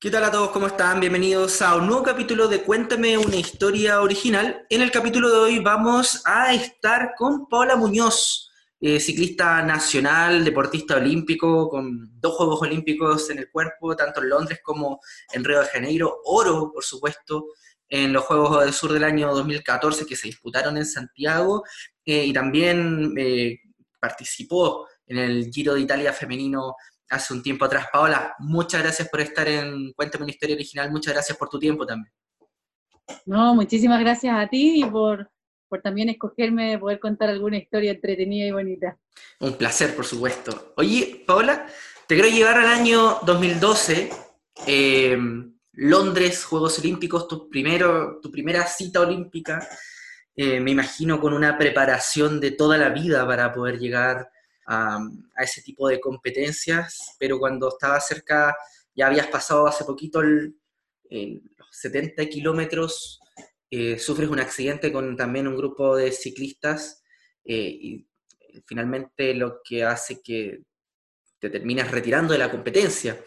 ¿Qué tal a todos? ¿Cómo están? Bienvenidos a un nuevo capítulo de Cuéntame una historia original. En el capítulo de hoy vamos a estar con Paola Muñoz, eh, ciclista nacional, deportista olímpico, con dos Juegos Olímpicos en el cuerpo, tanto en Londres como en Río de Janeiro. Oro, por supuesto, en los Juegos del Sur del año 2014 que se disputaron en Santiago. Eh, y también eh, participó en el Giro de Italia femenino hace un tiempo atrás. Paola, muchas gracias por estar en Cuéntame una historia original, muchas gracias por tu tiempo también. No, muchísimas gracias a ti y por, por también escogerme de poder contar alguna historia entretenida y bonita. Un placer, por supuesto. Oye, Paola, te quiero llevar al año 2012, em, Londres, Juegos Olímpicos, tu, primero, tu primera cita olímpica, eh, me imagino con una preparación de toda la vida para poder llegar a, ese tipo de competencias, pero cuando estaba cerca, ya habías pasado hace poquito los 70 kilómetros, eh, sufres un accidente con también un grupo de ciclistas eh, y finalmente lo que hace que te terminas retirando de la competencia.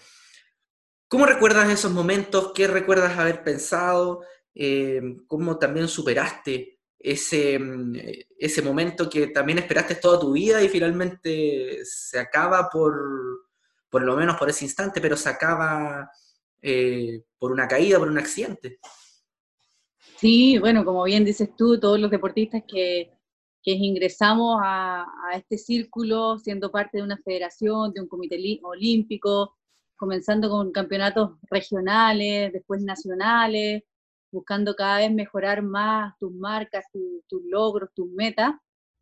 ¿Cómo recuerdas esos momentos? ¿Qué recuerdas haber pensado? Eh, ¿Cómo también superaste ese, mm, ese momento que también esperaste toda tu vida y finalmente se acaba por, por lo menos por ese instante, pero se acaba eh, por una caída, por un accidente. Sí, bueno, como bien dices tú, todos los deportistas que, que ingresamos a, a, este círculo siendo parte de una federación, de un comité olímpico, comenzando con campeonatos regionales, después nacionales, buscando cada vez mejorar más tus marcas, tus logros, tus metas.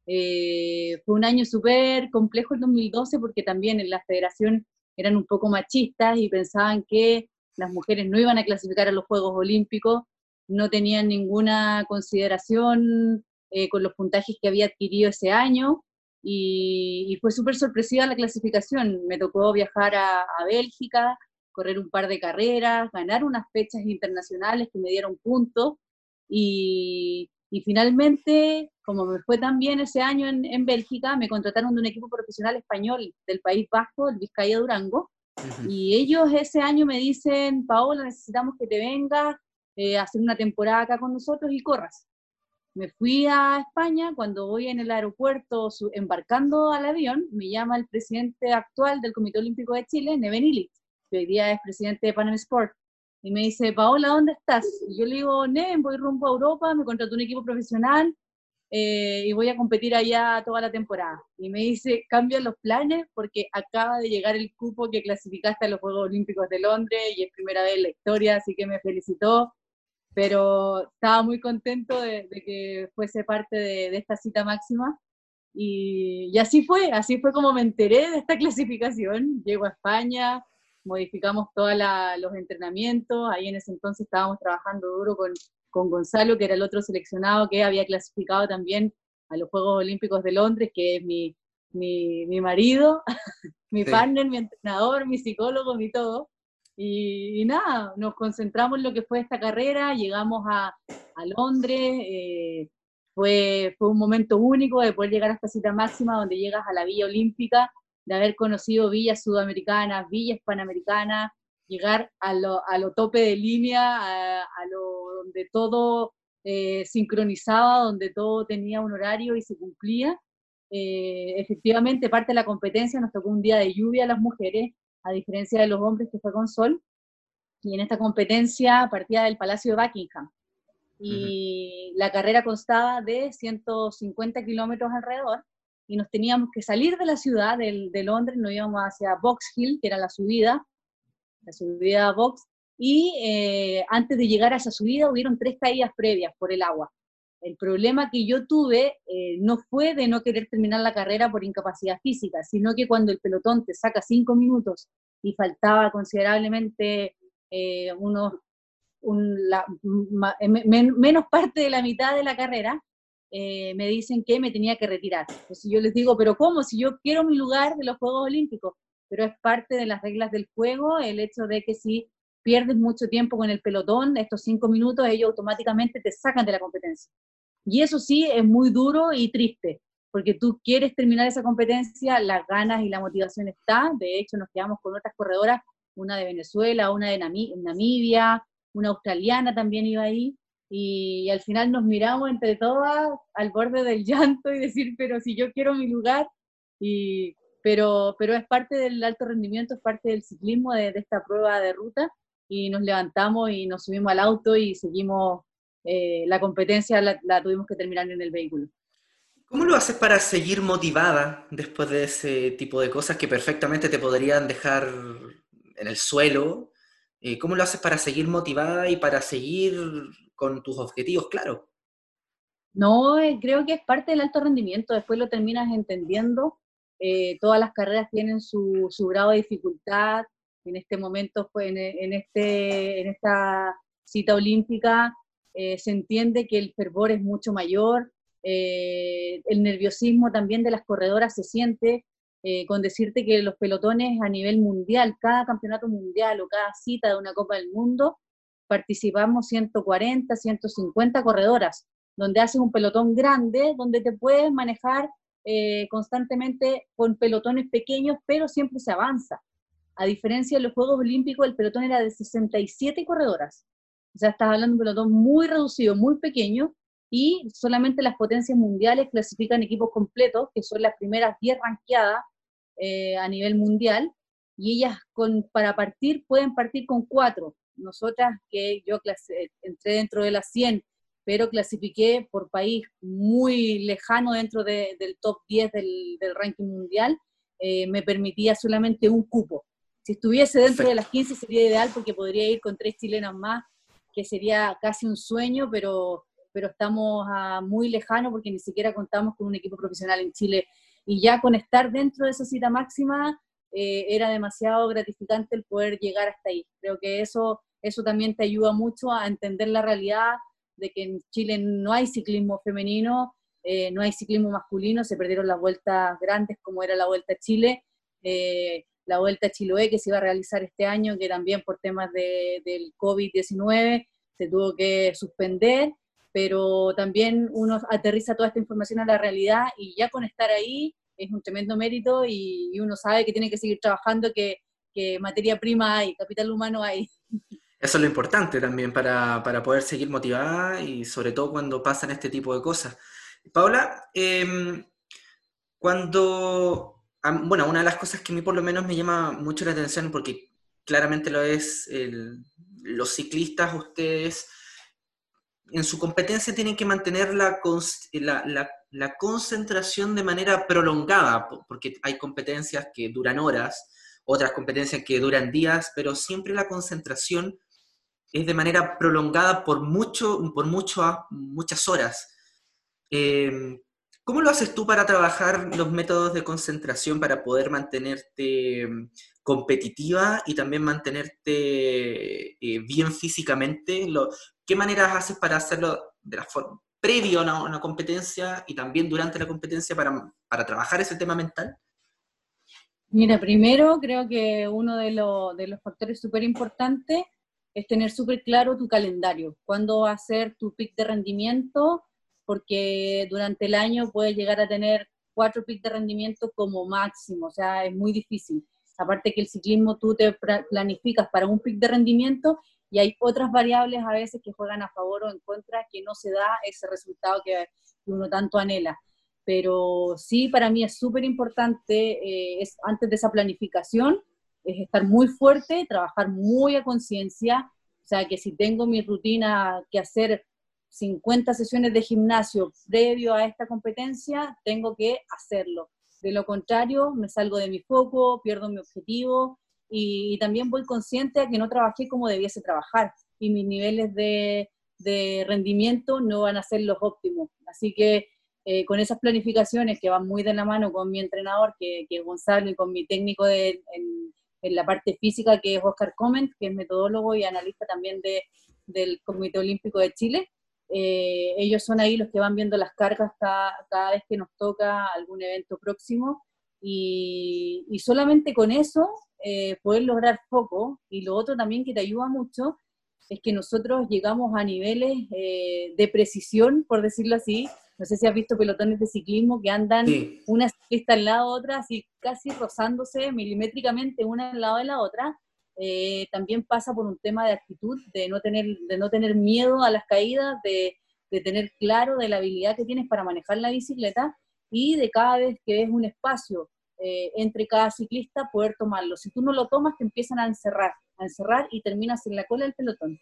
Eh, fue un año súper complejo el 2012 porque también en la federación eran un poco machistas y pensaban que las mujeres no iban a clasificar a los Juegos Olímpicos, no tenían ninguna consideración eh, con los puntajes que había adquirido ese año y, fue súper sorpresiva la clasificación. Me tocó viajar a, a Bélgica, correr un par de carreras, ganar unas fechas internacionales que me dieron puntos y, y finalmente, como me fue tan bien ese año en, en, Bélgica, me contrataron de un equipo profesional español del País Vasco, el Vizcaya Durango, y ellos ese año me dicen, Paola, necesitamos que te vengas eh, a hacer una temporada acá con nosotros y corras. Me fui a España, cuando voy en el aeropuerto embarcando al avión, me llama el presidente actual del Comité Olímpico de Chile, Neven Illich, que hoy día es presidente de Panam Sport, y me dice, Paola, ¿dónde estás? Y yo le digo, Neven, voy rumbo a Europa, me contrató un equipo profesional eh, y voy a competir allá toda la temporada. Y me dice, cambia los planes porque acaba de llegar el cupo que clasificaste a los Juegos Olímpicos de Londres y es primera vez en la historia, así que me felicitó. Pero estaba muy contento de, de que fuese parte de, de esta cita máxima. Y, y, así fue, así fue como me enteré de esta clasificación. Llego a España, modificamos todos los entrenamientos, ahí en ese entonces estábamos trabajando duro con, con Gonzalo, que era el otro seleccionado que había clasificado también a los Juegos Olímpicos de Londres, que es mi, mi, mi marido, mi sí. partner, mi entrenador, mi psicólogo, mi todo. Y, y, nada, nos concentramos en lo que fue esta carrera, llegamos a, a Londres, eh, fue, fue un momento único de poder llegar a esta cita máxima donde llegas a la Villa Olímpica de haber conocido villas sudamericanas, villas panamericanas, llegar a lo, a lo tope de línea, a, a lo donde todo eh, sincronizaba, donde todo tenía un horario y se cumplía. Eh, efectivamente, parte de la competencia nos tocó un día de lluvia a las mujeres, a diferencia de los hombres que fue con sol. Y en esta competencia partía del Palacio de Buckingham. Y uh -huh. la carrera constaba de 150 kilómetros alrededor y nos teníamos que salir de la ciudad de, de, Londres, nos íbamos hacia Box Hill, que era la subida, la subida a Box, y eh, antes de llegar a esa subida hubieron tres caídas previas por el agua. El problema que yo tuve eh, no fue de no querer terminar la carrera por incapacidad física, sino que cuando el pelotón te saca cinco minutos y faltaba considerablemente eh, unos, un, la, ma, men, menos parte de la mitad de la carrera, eh, me dicen que me tenía que retirar. Entonces yo les digo, pero ¿cómo? Si yo quiero mi lugar de los Juegos Olímpicos, pero es parte de las reglas del juego el hecho de que si pierdes mucho tiempo con el pelotón, estos cinco minutos, ellos automáticamente te sacan de la competencia. Y eso sí es muy duro y triste, porque tú quieres terminar esa competencia, las ganas y la motivación está, de hecho nos quedamos con otras corredoras una de Venezuela, una de Namibia, una australiana también iba ahí, y, al final nos miramos entre todas al borde del llanto y decir, pero si yo quiero mi lugar, y, pero, pero es parte del alto rendimiento, es parte del ciclismo de, esta prueba de ruta, y nos levantamos y nos subimos al auto y seguimos, eh, la competencia la tuvimos que terminar en el vehículo. ¿Cómo lo haces para seguir motivada después de ese tipo de cosas que perfectamente te podrían dejar en el suelo? Eh, ¿Cómo lo haces para seguir motivada y para seguir con tus objetivos claro? No, eh, creo que es parte del alto rendimiento, después lo terminas entendiendo. Eh, todas las carreras tienen su, grado de dificultad. En este momento, pues, en, este, en esta cita olímpica, se entiende que el fervor es mucho mayor, eh, el nerviosismo también de las corredoras se siente, eh, con decirte que los pelotones a nivel mundial, cada campeonato mundial o cada cita de una Copa del Mundo, participamos 140, 150 corredoras, donde haces un pelotón grande, donde te puedes manejar eh, constantemente con pelotones pequeños, pero siempre se avanza. A diferencia de los Juegos Olímpicos, el pelotón era de 67 corredoras. O sea, estás hablando de un pelotón muy reducido, muy pequeño, y solamente las potencias mundiales clasifican equipos completos, que son las primeras 10 ranqueadas eh, a nivel mundial, y ellas para partir pueden partir con cuatro. Nosotras, que yo entré dentro de las 100, pero clasifiqué por país muy lejano dentro del top 10 del, ranking mundial, eh, me permitía solamente un cupo. Si estuviese dentro de las 15 sería ideal porque podría ir con tres chilenas más, que sería casi un sueño, pero pero estamos muy lejanos porque ni siquiera contamos con un equipo profesional en Chile. Y ya con estar dentro de esa cita máxima eh, era demasiado gratificante el poder llegar hasta ahí. Creo que eso, eso también te ayuda mucho a entender la realidad de que en Chile no hay ciclismo femenino, eh, no hay ciclismo masculino, se perdieron las vueltas grandes como era la Vuelta a Chile, eh, la Vuelta a Chiloé que se iba a realizar este año, que también por temas de, del COVID-19 se tuvo que suspender pero también uno aterriza toda esta información a la realidad y ya con estar ahí es un tremendo mérito y, uno sabe que tiene que seguir trabajando, que, materia prima hay, capital humano hay. Eso es lo importante también para, poder seguir motivada y sobre todo cuando pasan este tipo de cosas. Paola, em, cuando, bueno, una de las cosas que a mí por lo menos me llama mucho la atención, porque claramente lo es, los ciclistas, ustedes en su competencia tienen que mantener la, la, concentración de manera prolongada, porque hay competencias que duran horas, otras competencias que duran días, pero siempre la concentración es de manera prolongada por, mucho, por mucho, muchas horas. Em, ¿Cómo lo haces tú para trabajar los métodos de concentración para poder mantenerte em, competitiva y también mantenerte eh, bien físicamente? ¿Qué maneras haces para hacerlo de la forma previo a una, competencia y también durante la competencia para, para trabajar ese tema mental? Mira, primero creo que uno de, de los factores súper importantes es tener súper claro tu calendario, cuándo va a ser tu pick de rendimiento, porque durante el año puedes llegar a tener cuatro picks de rendimiento como máximo, o sea, es muy difícil. Aparte que el ciclismo tú te planificas para un pick de rendimiento y hay otras variables a veces que juegan a favor o en contra que no se da ese resultado que uno tanto anhela. Pero sí, para mí es súper importante, eh, es, antes de esa planificación, es estar muy fuerte, trabajar muy a conciencia, o sea, que si tengo mi rutina que hacer 50 sesiones de gimnasio previo a esta competencia, tengo que hacerlo. De lo contrario, me salgo de mi foco, pierdo mi objetivo y, también voy consciente de que no trabajé como debiese trabajar y mis niveles de, rendimiento no van a ser los óptimos. Así que eh, con esas planificaciones que van muy de la mano con mi entrenador, que, es Gonzalo, y con mi técnico de, en, la parte física, que es Oscar Comment, que es metodólogo y analista también de, del Comité Olímpico de Chile, eh, ellos son ahí los que van viendo las cargas cada, cada, vez que nos toca algún evento próximo y, y solamente con eso eh, poder lograr foco. Y lo otro también que te ayuda mucho es que nosotros llegamos a niveles eh, de precisión, por decirlo así. No sé si has visto pelotones de ciclismo que andan una ciclista al lado de otra, así casi rozándose milimétricamente una al lado de la otra. eh, también pasa por un tema de actitud, de no tener, de no tener miedo a las caídas, de, de tener claro de la habilidad que tienes para manejar la bicicleta y de cada vez que ves un espacio eh, entre cada ciclista poder tomarlo. Si tú no lo tomas, te empiezan a encerrar, a encerrar y terminas en la cola del pelotón.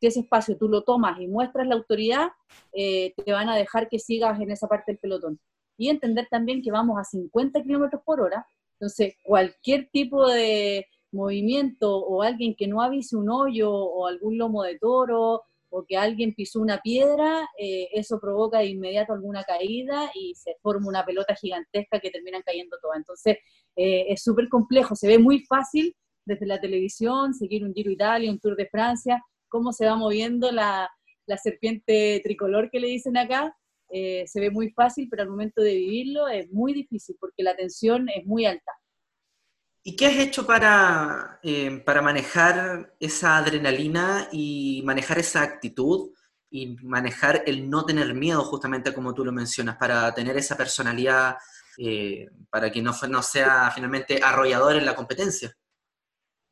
Si ese espacio tú lo tomas y muestras la autoridad, eh, te van a dejar que sigas en esa parte del pelotón. Y entender también que vamos a 50 kilómetros por hora, entonces cualquier tipo de movimiento o alguien que no avise un hoyo o algún lomo de toro o que alguien pisó una piedra, eh, eso provoca de inmediato alguna caída y se forma una pelota gigantesca que terminan cayendo todas. Entonces, eh, es súper complejo, se ve muy fácil desde la televisión, seguir un Giro Italia, un Tour de Francia, cómo se va moviendo la, la serpiente tricolor que le dicen acá, eh, se ve muy fácil, pero al momento de vivirlo es muy difícil porque la tensión es muy alta. ¿Y qué has hecho para, eh, para manejar esa adrenalina y manejar esa actitud y manejar el no tener miedo, justamente como tú lo mencionas, para tener esa personalidad, eh, para que no, no sea finalmente arrollador en la competencia?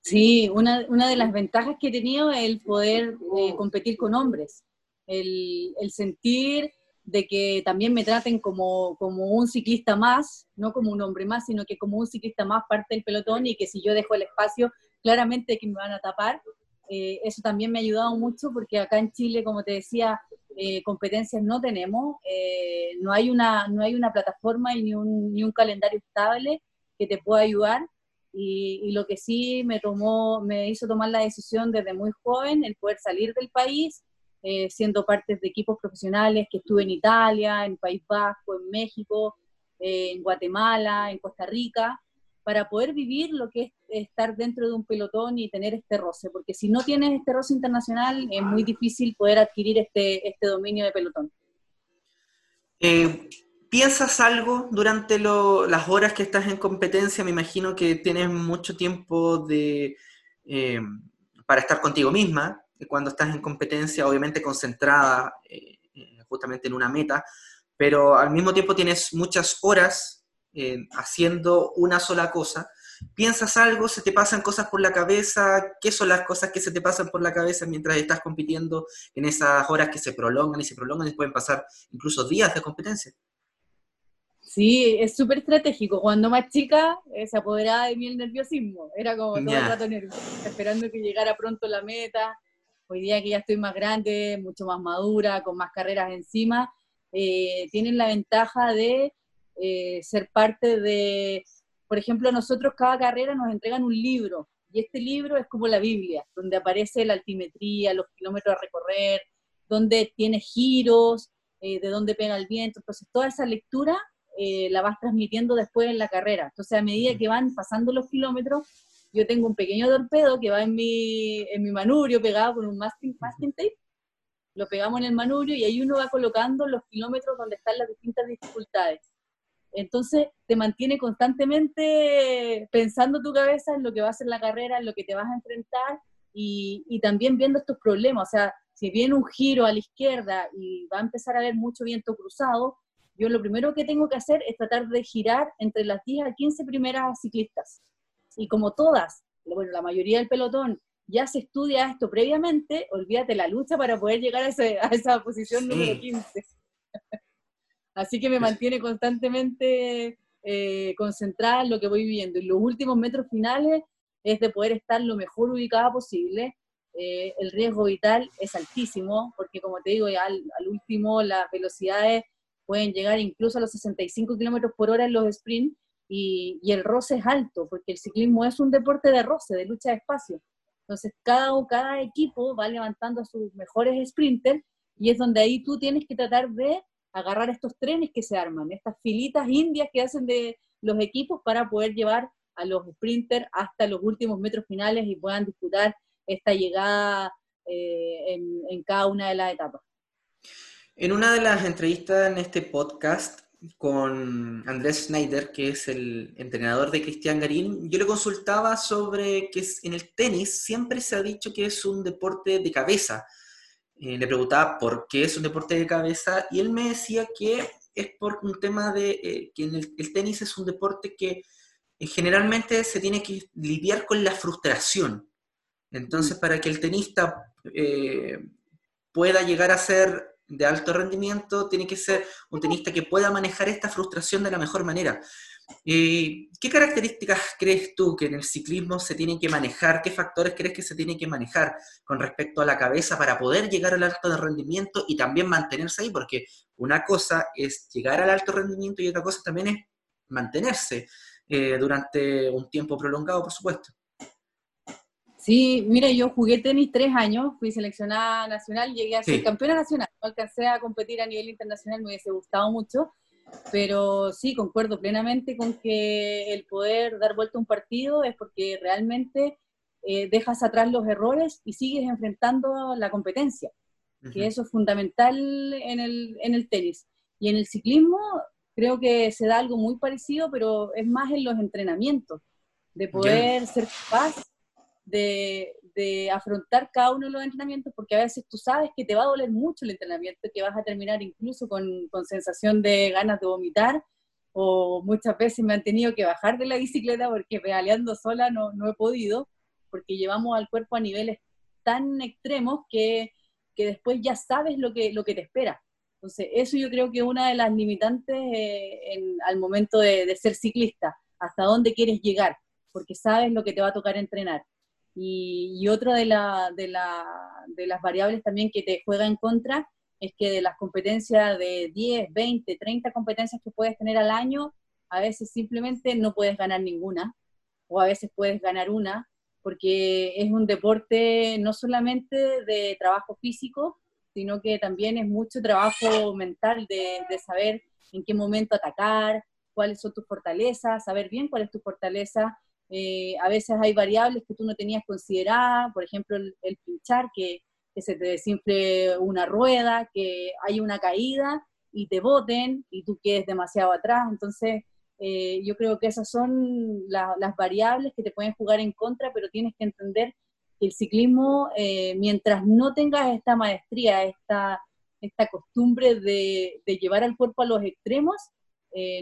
Sí, una, una de las ventajas que he tenido es el poder eh, competir con hombres, el, el sentir de que también me traten como, como un ciclista más, no como un hombre más, sino que como un ciclista más parte del pelotón y que si yo dejo el espacio, claramente que me van a tapar. Eh, eso también me ha ayudado mucho porque acá en Chile, como te decía, eh, competencias no tenemos, eh, no, hay una, no hay una plataforma y ni un, ni un calendario estable que te pueda ayudar. Y, y, lo que sí me tomó, me hizo tomar la decisión desde muy joven, el poder salir del país, eh, siendo parte de equipos profesionales que estuve en Italia, en País Vasco, en México, eh, en Guatemala, en Costa Rica, para poder vivir lo que es estar dentro de un pelotón y tener este roce, porque si no tienes este roce internacional es muy difícil poder adquirir este, este dominio de pelotón. Eh, ¿Piensas algo durante las horas que estás en competencia? Me imagino que tienes mucho tiempo de, para estar contigo misma, cuando estás en competencia, obviamente concentrada eh, eh, justamente en una meta, pero al mismo tiempo tienes muchas horas eh, haciendo una sola cosa. ¿Piensas algo? ¿Se te pasan cosas por la cabeza? ¿Qué son las cosas que se te pasan por la cabeza mientras estás compitiendo en esas horas que se prolongan y se prolongan y pueden pasar incluso días de competencia? Sí, es súper estratégico. Cuando más chica se apoderaba de mí el nerviosismo. Era como todo el rato nervioso, esperando que llegara pronto la meta hoy día que ya estoy más grande, mucho más madura, con más carreras encima, eh, tienen la ventaja de eh, ser parte de, por ejemplo, nosotros cada carrera nos entregan un libro, y este libro es como la Biblia, donde aparece la altimetría, los kilómetros a recorrer, donde tiene giros, eh, de dónde pega el viento, entonces toda esa lectura la vas transmitiendo después en la carrera. Entonces a medida que van pasando los kilómetros, yo tengo un pequeño torpedo que va en mi, en mi manurio pegado con un masking, masking tape, lo pegamos en el manurio y ahí uno va colocando los kilómetros donde están las distintas dificultades. Entonces te mantiene constantemente pensando tu cabeza en lo que va a ser la carrera, en lo que te vas a enfrentar y, y también viendo estos problemas. O sea, si viene un giro a la izquierda y va a empezar a haber mucho viento cruzado, yo lo primero que tengo que hacer es tratar de girar entre las 10 a 15 primeras ciclistas y como todas, bueno, la mayoría del pelotón ya se estudia esto previamente, olvídate la lucha para poder llegar a, esa posición número 15. Así que me mantiene constantemente eh, concentrada en lo que voy viviendo. Y los últimos metros finales es de poder estar lo mejor ubicada posible. Eh, el riesgo vital es altísimo, porque como te digo, al, al, último las velocidades pueden llegar incluso a los 65 kilómetros por hora en los sprints, y, el roce es alto, porque el ciclismo es un deporte de roce, de lucha de espacio. Entonces, cada, cada equipo va levantando a sus mejores sprinters y es donde ahí tú tienes que tratar de agarrar estos trenes que se arman, estas filitas indias que hacen de los equipos para poder llevar a los sprinters hasta los últimos metros finales y puedan disputar esta llegada eh, en, en cada una de las etapas. En una de las entrevistas en este podcast, con Andrés Schneider, que es el entrenador de Cristian Garín, yo le consultaba sobre que en el tenis siempre se ha dicho que es un deporte de cabeza. Eh, le preguntaba por qué es un deporte de cabeza y él me decía que es por un tema de eh, que en el, tenis es un deporte que eh, generalmente se tiene que lidiar con la frustración. Entonces, para que el tenista pueda llegar a ser de alto rendimiento, tiene que ser un tenista que pueda manejar esta frustración de la mejor manera. Eh, ¿Qué características crees tú que en el ciclismo se tienen que manejar? ¿Qué factores crees que se tienen que manejar con respecto a la cabeza para poder llegar al alto rendimiento y también mantenerse ahí? Porque una cosa es llegar al alto rendimiento y otra cosa también es mantenerse eh, durante un tiempo prolongado, por supuesto. Sí, mira, yo jugué tenis tres años, fui seleccionada nacional, llegué a ser campeona nacional, no alcancé a competir a nivel internacional, me hubiese gustado mucho, pero sí, concuerdo plenamente con que el poder dar vuelta a un partido es porque realmente eh, dejas atrás los errores y sigues enfrentando la competencia, que eso es fundamental en el, en el tenis. Y en el ciclismo creo que se da algo muy parecido, pero es más en los entrenamientos, de poder ser capaz de, de, afrontar cada uno de los entrenamientos, porque a veces tú sabes que te va a doler mucho el entrenamiento, que vas a terminar incluso con, con sensación de ganas de vomitar, o muchas veces me han tenido que bajar de la bicicleta porque pedaleando sola no, no he podido, porque llevamos al cuerpo a niveles tan extremos que, que después ya sabes lo que, lo que te espera. Entonces, eso yo creo que es una de las limitantes eh, en, al momento de, de, ser ciclista, hasta dónde quieres llegar, porque sabes lo que te va a tocar entrenar. Y, otra de, la, de, las variables también que te juega en contra es que de las competencias de 10, 20, 30 competencias que puedes tener al año, a veces simplemente no puedes ganar ninguna, o a veces puedes ganar una, porque es un deporte no solamente de trabajo físico, sino que también es mucho trabajo mental de, de saber en qué momento atacar, cuáles son tus fortalezas, saber bien cuál es tu fortaleza eh, a veces hay variables que tú no tenías consideradas, por ejemplo, el, pinchar, que, se te desinfle una rueda, que hay una caída y te boten y tú quedes demasiado atrás. Entonces, eh, yo creo que esas son las variables que te pueden jugar en contra, pero tienes que entender que el ciclismo, eh, mientras no tengas esta maestría, esta, esta costumbre de, de llevar al cuerpo a los extremos,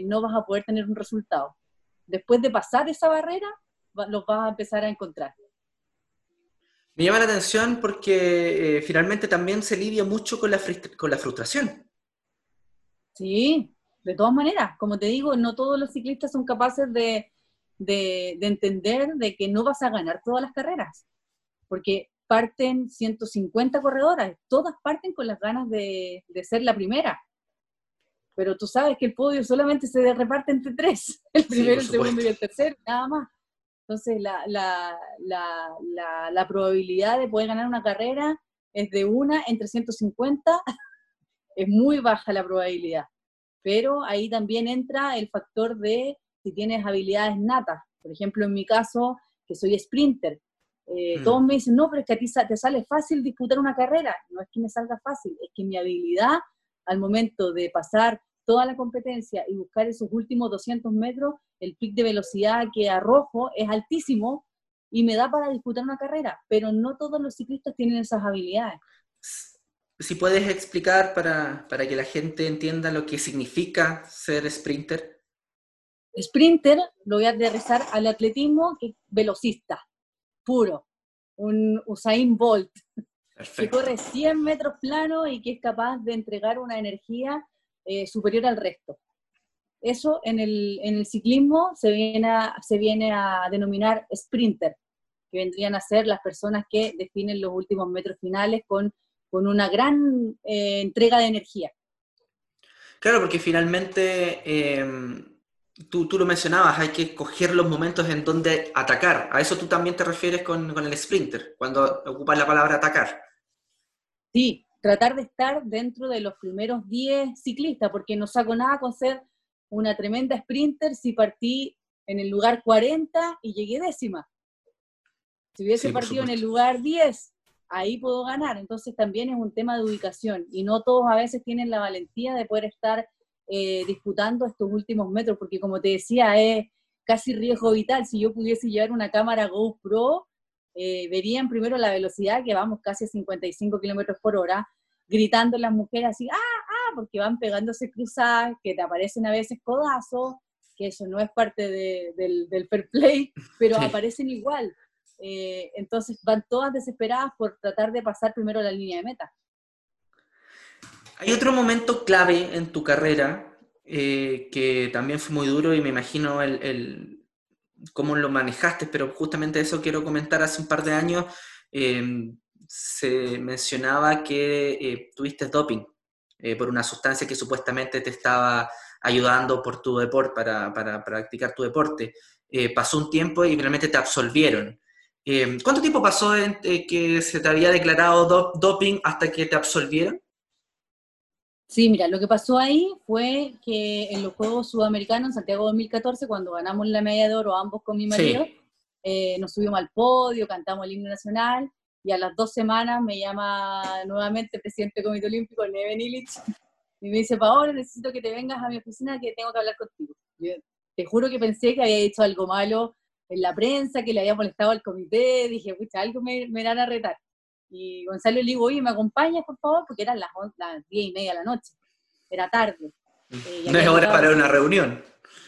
no vas a poder tener un resultado después de pasar esa barrera, los vas a empezar a encontrar. Me llama la atención porque eh, finalmente también se lidia mucho con la, con la frustración. Sí, de todas maneras, como te digo, no todos los ciclistas son capaces de, de, entender de que no vas a ganar todas las carreras, porque parten 150 corredoras, todas parten con las ganas de, de ser la primera pero tú sabes que el podio solamente se reparte entre tres, el primero, el segundo y el tercero, nada más. Entonces, la, la, la, la, probabilidad de poder ganar una carrera es de una entre 150, es muy baja la probabilidad. Pero ahí también entra el factor de si tienes habilidades natas. Por ejemplo, en mi caso, que soy sprinter, eh, mm. todos me dicen, no, pero es que a ti te sale fácil disputar una carrera. No es que me salga fácil, es que mi habilidad al momento de pasar toda la competencia y buscar esos últimos 200 metros, el pic de velocidad que arrojo es altísimo y me da para disputar una carrera, pero no todos los ciclistas tienen esas habilidades. Si puedes explicar para, para que la gente entienda lo que significa ser sprinter. Sprinter lo voy a aterrizar al atletismo, que es velocista, puro, un Usain Bolt, que corre 100 metros plano y que es capaz de entregar una energía eh, superior al resto. Eso en el, en el ciclismo se viene, a, se viene a denominar sprinter, que vendrían a ser las personas que definen los últimos metros finales con, con una gran eh, entrega de energía. Claro, porque finalmente, em, tú, tú, lo mencionabas, hay que escoger los momentos en donde atacar. A eso tú también te refieres con, con el sprinter, cuando ocupas la palabra atacar. Sí, tratar de estar dentro de los primeros 10 ciclistas, porque no saco nada con ser una tremenda sprinter si partí en el lugar 40 y llegué décima. Si hubiese partido en el lugar 10, ahí puedo ganar. Entonces también es un tema de ubicación y no todos a veces tienen la valentía de poder estar eh, disputando estos últimos metros, porque como te decía, es casi riesgo vital. Si yo pudiese llevar una cámara GoPro, eh, verían primero la velocidad, que vamos casi a 55 kilómetros por hora, gritando las mujeres así, ah, ah, porque van pegándose cruzadas, que te aparecen a veces codazos, que eso no es parte del, del, fair play, pero aparecen igual. eh, entonces van todas desesperadas por tratar de pasar primero la línea de meta. Hay otro momento clave en tu carrera eh, que también fue muy duro y me imagino el, cómo lo manejaste, pero justamente eso quiero comentar. Hace un par de años eh, se mencionaba que tuviste doping por una sustancia que supuestamente te estaba ayudando por tu deporte, para, practicar tu deporte. pasó un tiempo y finalmente te absolvieron. Em, ¿Cuánto tiempo pasó en, eh, que se te había declarado doping hasta que te absolvieron? Sí, mira, lo que pasó ahí fue que en los Juegos Sudamericanos en Santiago 2014, cuando ganamos la medalla de oro ambos con mi marido, eh, nos subimos al podio, cantamos el himno nacional y a las dos semanas me llama nuevamente el presidente del Comité Olímpico, Neven Illich, y me dice, Paola, necesito que te vengas a mi oficina que tengo que hablar contigo. Yo te juro que pensé que había hecho algo malo en la prensa que le había molestado al comité, dije, pucha, algo me, me van a retar. Y Gonzalo le digo, oye, ¿me acompañas, por favor? Porque eran las, las diez y media de la noche, era tarde. Eh, no es hora para una reunión.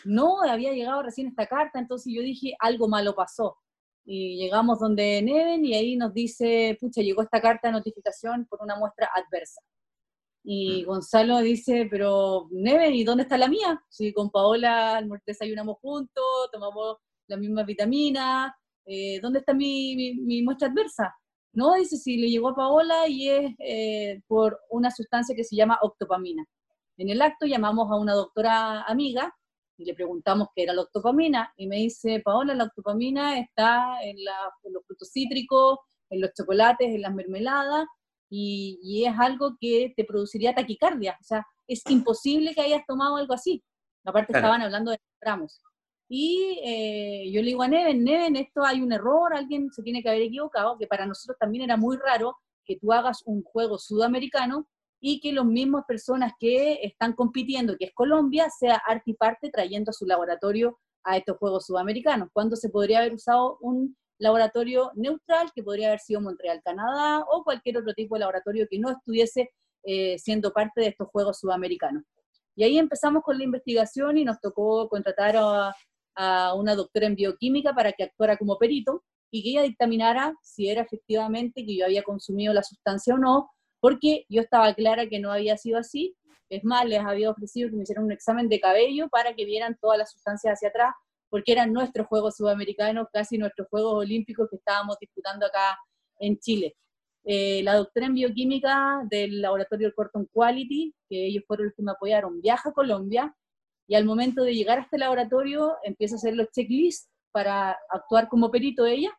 No, había llegado recién esta carta, entonces yo dije, algo malo pasó. Y llegamos donde Neven y ahí nos dice, pucha, llegó esta carta de notificación por una muestra adversa. Y mm. Gonzalo dice, pero Neven, ¿y dónde está la mía? Si con Paola desayunamos juntos, tomamos la misma vitamina, eh, ¿dónde está mi, mi, muestra adversa? No, dice, si le llegó a Paola y es eh, por una sustancia que se llama octopamina. En el acto llamamos a una doctora amiga y le preguntamos qué era la octopamina y me dice, Paola, la octopamina está en, los frutos cítricos, en los chocolates, en las mermeladas y, y, es algo que te produciría taquicardia. O sea, es imposible que hayas tomado algo así. Aparte estaban hablando de gramos. Y eh, yo le digo a Neven, Neven, esto hay un error, alguien se tiene que haber equivocado, que para nosotros también era muy raro que tú hagas un juego sudamericano y que las mismas personas que están compitiendo, que es Colombia, sea arte y parte trayendo a su laboratorio a estos Juegos Sudamericanos, cuando se podría haber usado un laboratorio neutral, que podría haber sido Montreal, Canadá, o cualquier otro tipo de laboratorio que no estuviese eh, siendo parte de estos Juegos Sudamericanos. Y ahí empezamos con la investigación y nos tocó contratar a, a una doctora en bioquímica para que actuara como perito y que ella dictaminara si era efectivamente que yo había consumido la sustancia o no, porque yo estaba clara que no había sido así. Es más, les había ofrecido que me hicieran un examen de cabello para que vieran todas las sustancias hacia atrás, porque eran nuestros Juegos Sudamericanos, casi nuestros Juegos Olímpicos que estábamos disputando acá en Chile. Eh, la doctora en bioquímica del laboratorio Corton Quality, que ellos fueron los que me apoyaron, viaja a Colombia y al momento de llegar a este laboratorio empieza a hacer los checklists para actuar como perito ella,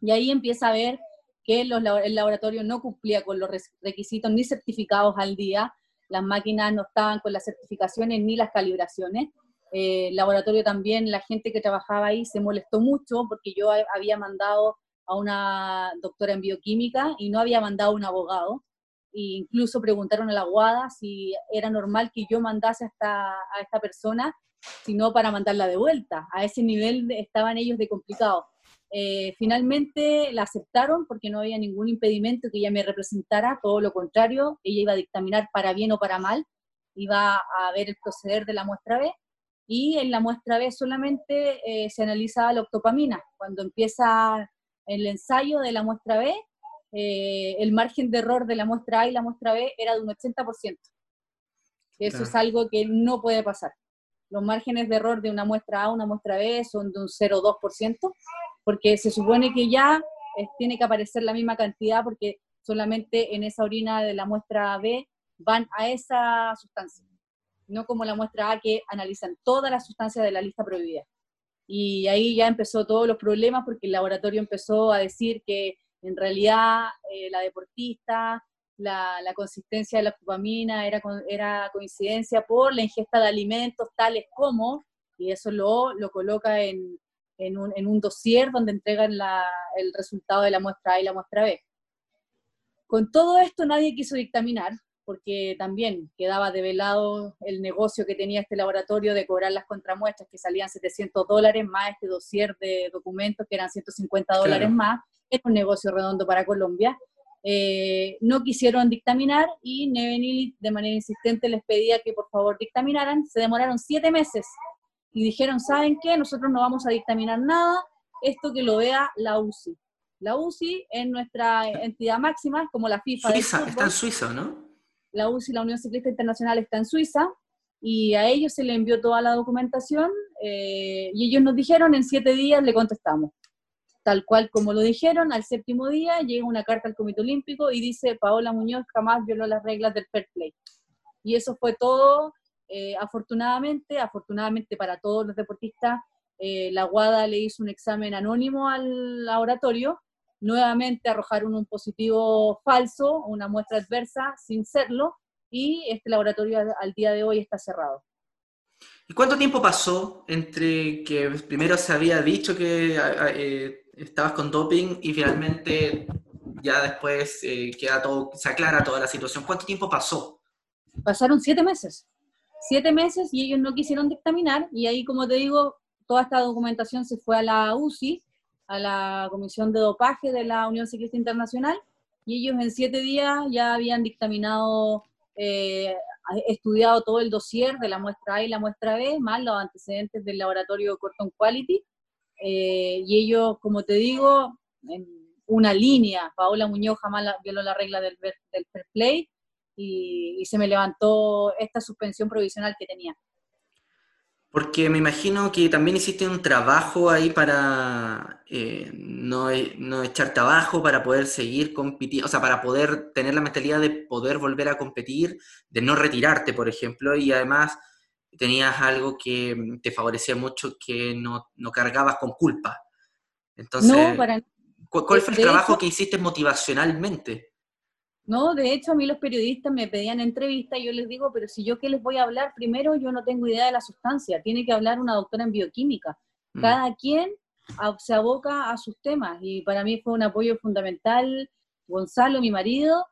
y ahí empieza a ver que el laboratorio no cumplía con los requisitos ni certificados al día, las máquinas no estaban con las certificaciones ni las calibraciones. Eh, el laboratorio también, la gente que trabajaba ahí se molestó mucho porque yo había mandado a una doctora en bioquímica y no había mandado a un abogado incluso preguntaron a la Guada si era normal que yo mandase a esta, a esta persona, sino para mandarla de vuelta. A ese nivel estaban ellos de complicado. Eh, finalmente la aceptaron porque no había ningún impedimento que ella me representara, todo lo contrario, ella iba a dictaminar para bien o para mal, iba a ver el proceder de la muestra B y en la muestra B solamente eh, se analizaba la octopamina. Cuando empieza el ensayo de la muestra B, eh, el margen de error de la muestra A y la muestra B era de un 80%. Eso es algo que no puede pasar. Los márgenes de error de una muestra A a una muestra B son de un 0,2%, porque se supone que ya eh, tiene que aparecer la misma cantidad, porque solamente en esa orina de la muestra B van a esa sustancia, no como la muestra A que analizan todas las sustancias de la lista prohibida. Y ahí ya empezó todos los problemas porque el laboratorio empezó a decir que en realidad, eh, la deportista, la, consistencia de la dopamina era, era coincidencia por la ingesta de alimentos tales como, y eso lo, lo coloca en, en, un, en un dossier donde entregan el resultado de la muestra A y la muestra B. Con todo esto nadie quiso dictaminar, porque también quedaba develado el negocio que tenía este laboratorio de cobrar las contramuestras que salían 700 dólares más este dossier de documentos que eran 150 dólares más, era un negocio redondo para Colombia. Eh, no quisieron dictaminar y Nevenil de manera insistente les pedía que por favor dictaminaran. Se demoraron siete meses y dijeron, ¿saben qué? Nosotros no vamos a dictaminar nada esto que lo vea la UCI. La UCI es nuestra entidad máxima, como la FIFA. Suiza, está en Suiza, ¿no? La UCI, la Unión Ciclista Internacional, está en Suiza y a ellos se le envió toda la documentación eh, y ellos nos dijeron en siete días le contestamos. Tal cual como lo dijeron, al séptimo día llega una carta al Comité Olímpico y dice Paola Muñoz jamás violó las reglas del fair play. Y eso fue todo, eh, afortunadamente, afortunadamente para todos los deportistas, eh, la Guada le hizo un examen anónimo al laboratorio, nuevamente arrojaron un positivo falso, una muestra adversa sin serlo, y este laboratorio al día de hoy está cerrado. ¿Y cuánto tiempo pasó entre que primero se había dicho que eh, estabas con doping y finalmente ya después eh, queda todo, se aclara toda la situación? ¿Cuánto tiempo pasó? Pasaron siete meses. Siete meses y ellos no quisieron dictaminar y ahí, como te digo, toda esta documentación se fue a la UCI, a la Comisión de Dopaje de la Unión Ciclista Internacional y ellos en siete días ya habían dictaminado eh, estudiado todo el dossier de la muestra A y la muestra B, más los antecedentes del laboratorio Corton Quality, eh, y ellos, como te digo, en una línea, Paola Muñoz jamás violó la regla del, del fair play, y se me levantó esta suspensión provisional que tenía. Porque me imagino que también hiciste un trabajo ahí para eh, no, no, echarte abajo, para poder seguir compitiendo, o sea, para poder tener la mentalidad de poder volver a competir, de no retirarte, por ejemplo, y además tenías algo que te favorecía mucho, que no, no cargabas con culpa. Entonces, ¿cuál, fue el trabajo que hiciste motivacionalmente? No, de hecho a mí los periodistas me pedían entrevista y yo les digo, pero si yo qué les voy a hablar, primero yo no tengo idea de la sustancia, tiene que hablar una doctora en bioquímica. Mm. Cada quien se aboca a sus temas y para mí fue un apoyo fundamental Gonzalo, mi marido,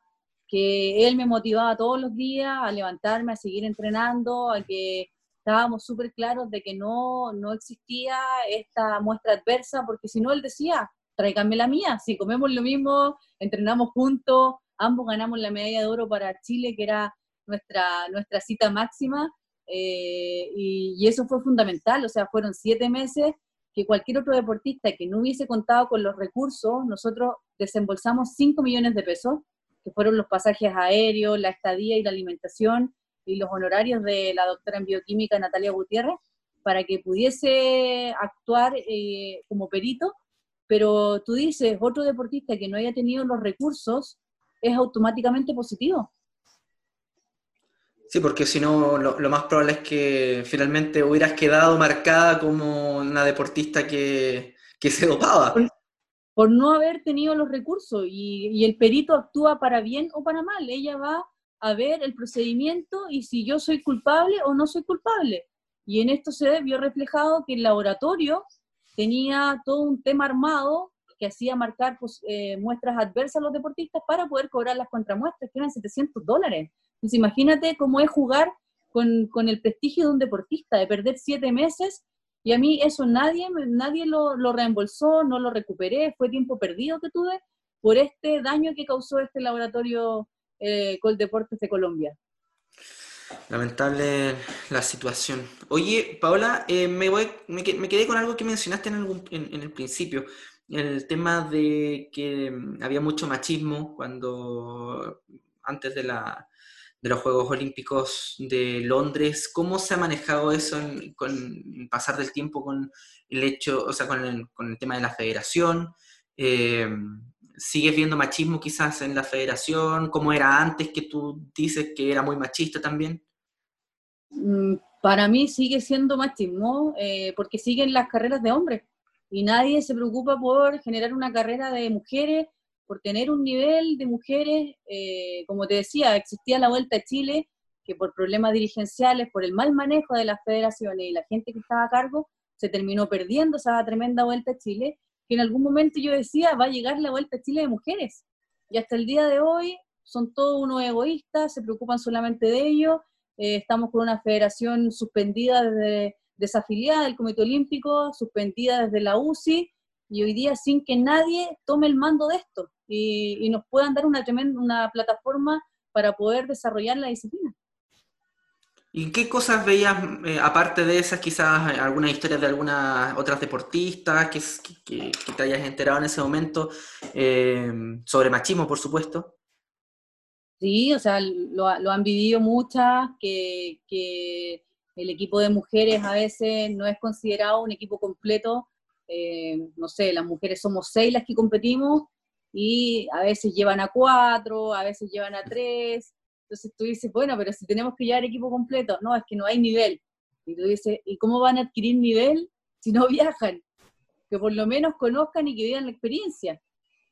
que él me motivaba todos los días a levantarme, a seguir entrenando, a que estábamos súper claros de que no, no existía esta muestra adversa, porque si no, él decía, tráiganme la mía, si comemos lo mismo, entrenamos juntos, ambos ganamos la medalla de oro para Chile, que era nuestra, nuestra cita máxima, eh, y, eso fue fundamental, o sea, fueron siete meses que cualquier otro deportista que no hubiese contado con los recursos, nosotros desembolsamos 5 millones de pesos, que fueron los pasajes aéreos, la estadía y la alimentación, y los honorarios de la doctora en bioquímica Natalia Gutiérrez, para que pudiese actuar eh, como perito, pero tú dices, otro deportista que no haya tenido los recursos, es automáticamente positivo. Sí, porque si no, lo, más probable es que finalmente hubieras quedado marcada como una deportista que, se dopaba. Por, no haber tenido los recursos y, y, el perito actúa para bien o para mal. Ella va a ver el procedimiento y si yo soy culpable o no soy culpable. Y en esto se vio reflejado que el laboratorio tenía todo un tema armado que hacía marcar pues, eh, muestras adversas a los deportistas para poder cobrar las contramuestras, que eran 700 dólares. Entonces imagínate cómo es jugar con, el prestigio de un deportista, de perder siete meses, y a mí eso nadie, nadie lo, reembolsó, no lo recuperé, fue tiempo perdido que tuve por este daño que causó este laboratorio eh, Deportes de Colombia. Lamentable la situación. Oye, Paola, eh, me, voy, me, quedé con algo que mencionaste en el principio el tema de que mm, había mucho machismo cuando antes de, la, de los Juegos Olímpicos de Londres. ¿Cómo se ha manejado eso con el pasar del tiempo con el hecho, o sea, con el, con el tema de la federación? Eh, ¿Sigues viendo machismo quizás en la federación? ¿Cómo era antes que tú dices que era muy machista también? Mm, para mí sigue siendo machismo eh, porque siguen las carreras de hombres y nadie se preocupa por generar una carrera de mujeres, por tener un nivel de mujeres, eh, como te decía, existía la Vuelta a Chile, que por problemas dirigenciales, por el mal manejo de las federaciones y la gente que estaba a cargo, se terminó perdiendo esa tremenda Vuelta a Chile, que en algún momento yo decía, va a llegar la Vuelta a Chile de mujeres. Y hasta el día de hoy son todos unos egoístas, se preocupan solamente de ello. Eh, estamos con una federación suspendida desde desafiliada del Comité Olímpico, suspendida desde la UCI, y hoy día sin que nadie tome el mando de esto y, nos puedan dar una tremenda una plataforma para poder desarrollar la disciplina. ¿Y qué cosas veías, eh, aparte de esas, quizás algunas historias de algunas otras deportistas que, que, te hayas enterado en ese momento, eh, sobre machismo, por supuesto? Sí, o sea, lo, han vivido muchas, que, que, el equipo de mujeres a veces no es considerado un equipo completo. Eh, no sé, las mujeres somos seis las que competimos y a veces llevan a cuatro, a veces llevan a tres entonces tú dices, bueno, pero si tenemos que llevar equipo completo, no, es que no hay nivel. Y tú dices, ¿y cómo van a adquirir nivel si no viajan? Que por lo menos conozcan y que vivan la experiencia.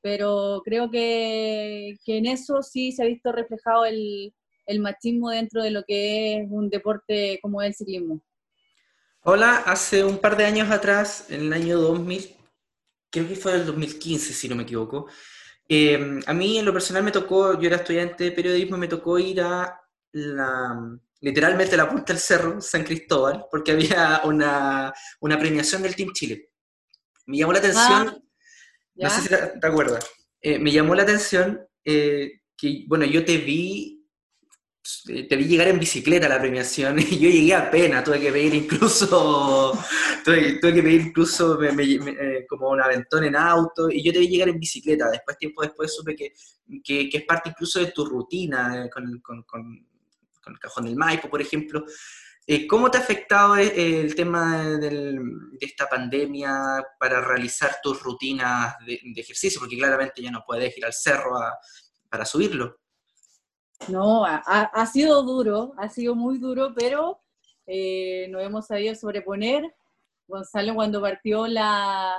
Pero creo que, que en eso sí se ha visto reflejado el, el machismo dentro de lo que es un deporte como el ciclismo. Hola, hace un par de años atrás, en el año 2000, creo que fue el 2015, si no me equivoco, Em, a mí en lo personal me tocó, yo era estudiante de periodismo, me tocó ir a la, literalmente la punta del cerro, San Cristóbal, porque había una, premiación del Team Chile. Me llamó la atención, ah, no sé si te, acuerdas, eh, me llamó la atención eh, que, bueno, yo te vi eh, te vi llegar en bicicleta a la premiación y yo llegué a pena, tuve que pedir incluso, tuve, que pedir incluso eh, como un aventón en auto y yo te vi llegar en bicicleta, después tiempo después supe que, que, es parte incluso de tu rutina eh, con, con, con, el cajón del Maipo, por ejemplo. ¿Cómo te ha afectado el tema de esta pandemia para realizar tus rutinas de, ejercicio? Porque claramente ya no puedes ir al cerro para subirlo. No, ha, sido duro, ha sido muy duro, pero eh, nos hemos sabido sobreponer. Gonzalo cuando partió la,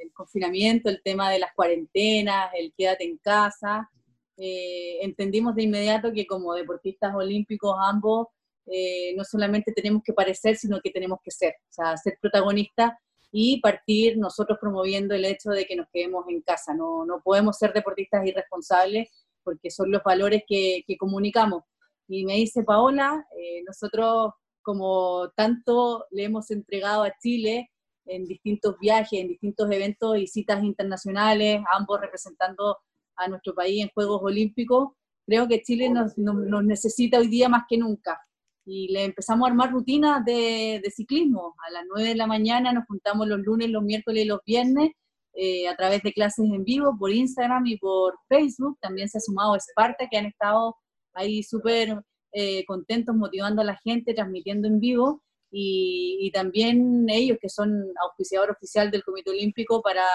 el confinamiento, el tema de las cuarentenas, el quédate en casa, eh, entendimos de inmediato que como deportistas olímpicos ambos, eh, no solamente tenemos que parecer, sino que tenemos que ser, o sea, ser protagonistas y partir nosotros promoviendo el hecho de que nos quedemos en casa. No, no podemos ser deportistas irresponsables porque son los valores que, comunicamos. Y me dice Paola, eh, nosotros como tanto le hemos entregado a Chile en distintos viajes, en distintos eventos y citas internacionales, ambos representando a nuestro país en Juegos Olímpicos, creo que Chile nos, necesita hoy día más que nunca. Y le empezamos a armar rutinas de, de, ciclismo. A las 9 de la mañana nos juntamos los lunes, los miércoles y los viernes eh, a través de clases en vivo por Instagram y por Facebook. También se ha sumado Esparta, que han estado ahí súper eh, contentos motivando a la gente, transmitiendo en vivo. Y, también ellos, que son auspiciador oficial del Comité Olímpico, para,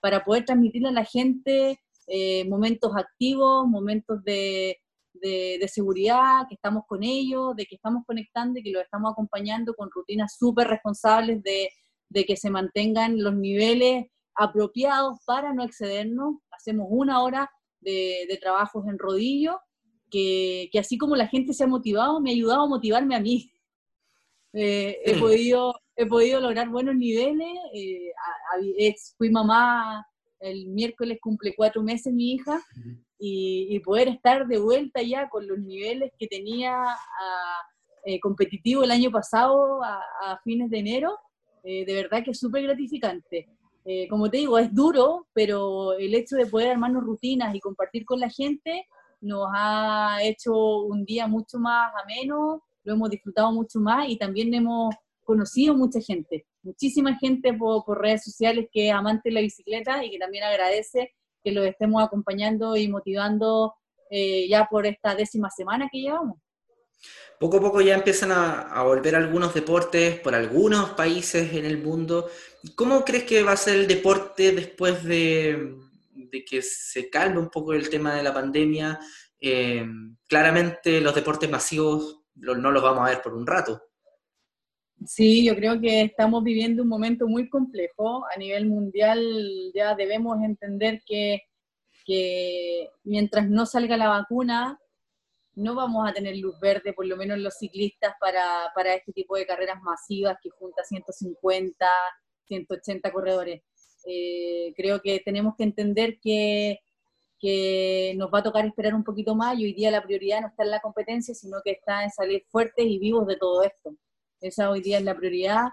para poder transmitirle a la gente eh, momentos activos, momentos de, de, seguridad, que estamos con ellos, de que estamos conectando y que los estamos acompañando con rutinas súper responsables de, de que se mantengan los niveles apropiados para no excedernos. Hacemos una hora de, trabajos en rodillo, que, así como la gente se ha motivado, me ha ayudado a motivarme a mí. Eh, he, podido, he podido lograr buenos niveles. Eh, fui mamá el miércoles, cumple cuatro meses mi hija, y, poder estar de vuelta ya con los niveles que tenía eh, competitivo el año pasado, a, a fines de enero, de verdad que es súper gratificante. Eh, como te digo, es duro, pero el hecho de poder armarnos rutinas y compartir con la gente nos ha hecho un día mucho más ameno, lo hemos disfrutado mucho más y también hemos conocido mucha gente, muchísima gente por, redes sociales que es amante de la bicicleta y que también agradece que los estemos acompañando y motivando eh, ya por esta décima semana que llevamos. Poco a poco ya empiezan a, volver algunos deportes por algunos países en el mundo. ¿Cómo crees que va a ser el deporte después de, que se calme un poco el tema de la pandemia? Eh, claramente los deportes masivos no los vamos a ver por un rato. Sí, yo creo que estamos viviendo un momento muy complejo. A nivel mundial ya debemos entender que, que mientras no salga la vacuna, no vamos a tener luz verde, por lo menos los ciclistas, para, para este tipo de carreras masivas que junta 150, 180 corredores. Eh, creo que tenemos que entender que, que nos va a tocar esperar un poquito más y hoy día la prioridad no está en la competencia, sino que está en salir fuertes y vivos de todo esto. Esa hoy día es la prioridad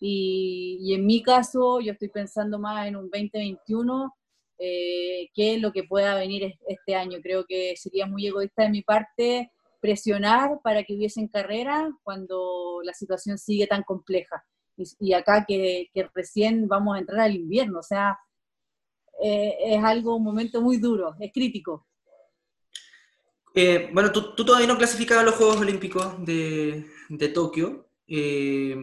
y, y en mi caso yo estoy pensando más en un 2021 eh, qué es lo que pueda venir este año. Creo que sería muy egoísta de mi parte presionar para que hubiesen carrera cuando la situación sigue tan compleja. Y, acá que, recién vamos a entrar al invierno, o sea, eh, es algo, un momento muy duro, es crítico. Eh, bueno, tú, todavía no clasificabas los Juegos Olímpicos de, de Tokio. Eh,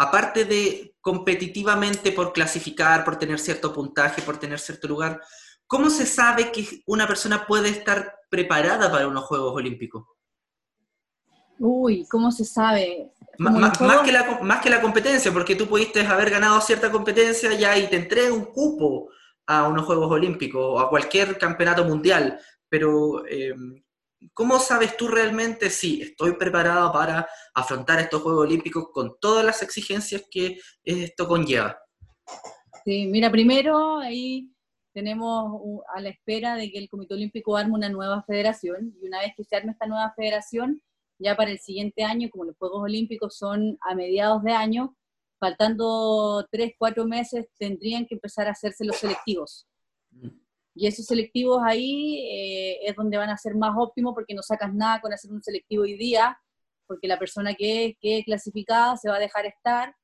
aparte de competitivamente por clasificar, por tener cierto puntaje, por tener cierto lugar, ¿cómo se sabe que una persona puede estar preparada para unos Juegos Olímpicos? Uy, ¿cómo se sabe? más, que la, más que la competencia, porque tú pudiste haber ganado cierta competencia ya y te entrega un cupo a unos Juegos Olímpicos o a cualquier campeonato mundial, pero eh, ¿cómo sabes tú realmente si estoy preparado para afrontar estos Juegos Olímpicos con todas las exigencias que esto conlleva? Sí, mira, primero ahí tenemos a la espera de que el Comité Olímpico arme una nueva federación y una vez que se arme esta nueva federación, ya para el siguiente año, como los Juegos Olímpicos son a mediados de año, faltando tres, cuatro meses, tendrían que empezar a hacerse los selectivos. Y esos selectivos ahí eh, es donde van a ser más óptimos porque no sacas nada con hacer un selectivo hoy día, porque la persona que quede clasificada se va a dejar estar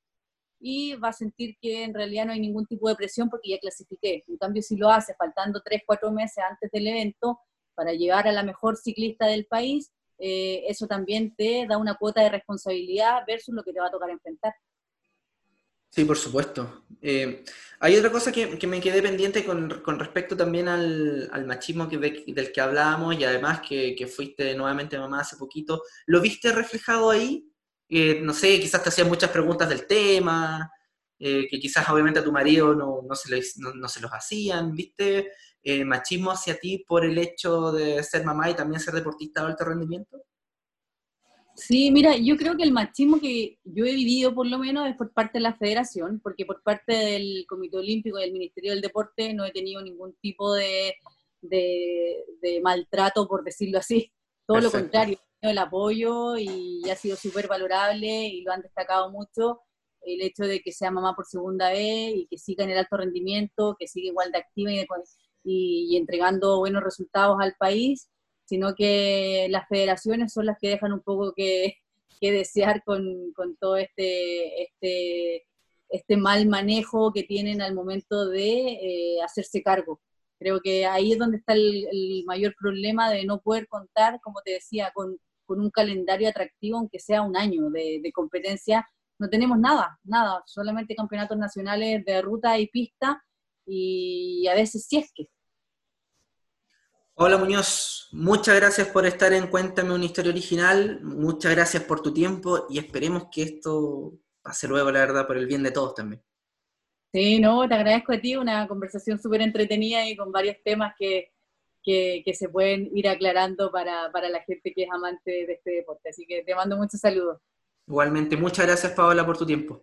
y va a sentir que en realidad no hay ningún tipo de presión porque ya clasifiqué. En cambio, si lo hace faltando tres, cuatro meses antes del evento para llevar a la mejor ciclista del país, eh, eso también te da una cuota de responsabilidad versus lo que te va a tocar enfrentar. Sí, por supuesto. Eh, hay otra cosa que, me quedé pendiente con, respecto también al, machismo que, del que hablábamos y además que, fuiste nuevamente mamá hace poquito. ¿Lo viste reflejado ahí? Eh, no sé, quizás te hacían muchas preguntas del tema, que quizás obviamente a tu marido no, se, no se, los hacían. ¿Viste eh, machismo hacia ti por el hecho de ser mamá y también ser deportista de alto rendimiento? Sí, mira, yo creo que el machismo que yo he vivido por lo menos es por parte de la federación, porque por parte del Comité Olímpico y del Ministerio del Deporte no he tenido ningún tipo de, de, maltrato, por decirlo así. Todo lo contrario, el apoyo y ha sido súper valorable y lo han destacado mucho el hecho de que sea mamá por segunda vez y que siga en el alto rendimiento, que siga igual de activa y de, y, entregando buenos resultados al país, sino que las federaciones son las que dejan un poco que, desear con, todo este, este, este mal manejo que tienen al momento de eh, hacerse cargo. Creo que ahí es donde está el, mayor problema de no poder contar, como te decía, con, un calendario atractivo, aunque sea un año de, competencia. No tenemos nada, nada, solamente campeonatos nacionales de ruta y pista y a veces si es que. Hola Muñoz, muchas gracias por estar en Cuéntame una historia original, muchas gracias por tu tiempo y esperemos que esto pase luego, la verdad, por el bien de todos también. Sí, no, te agradezco a ti, una conversación súper entretenida y con varios temas que, se pueden ir aclarando para, para la gente que es amante de este deporte. Así que te mando muchos saludos. Igualmente, muchas gracias Paola por tu tiempo.